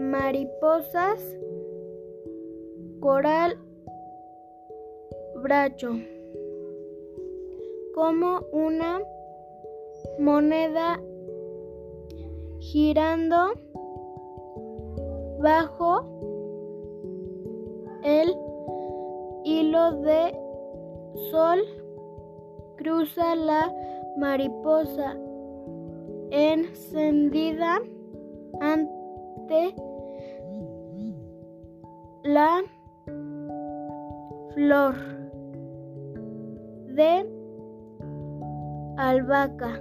mariposas coral bracho como una moneda girando bajo el hilo de sol cruza la mariposa encendida ante la flor de albahaca.